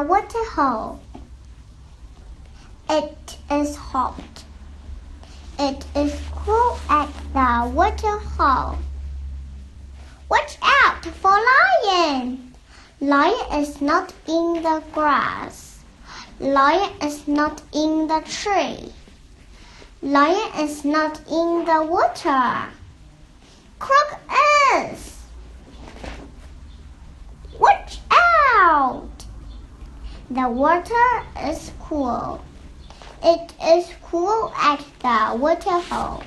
the waterhole. It is hot. It is cool at the waterhole. Watch out for lion. Lion is not in the grass. Lion is not in the tree. Lion is not in the water. Croc is. Watch out! The water is cool. It is cool at the waterhole.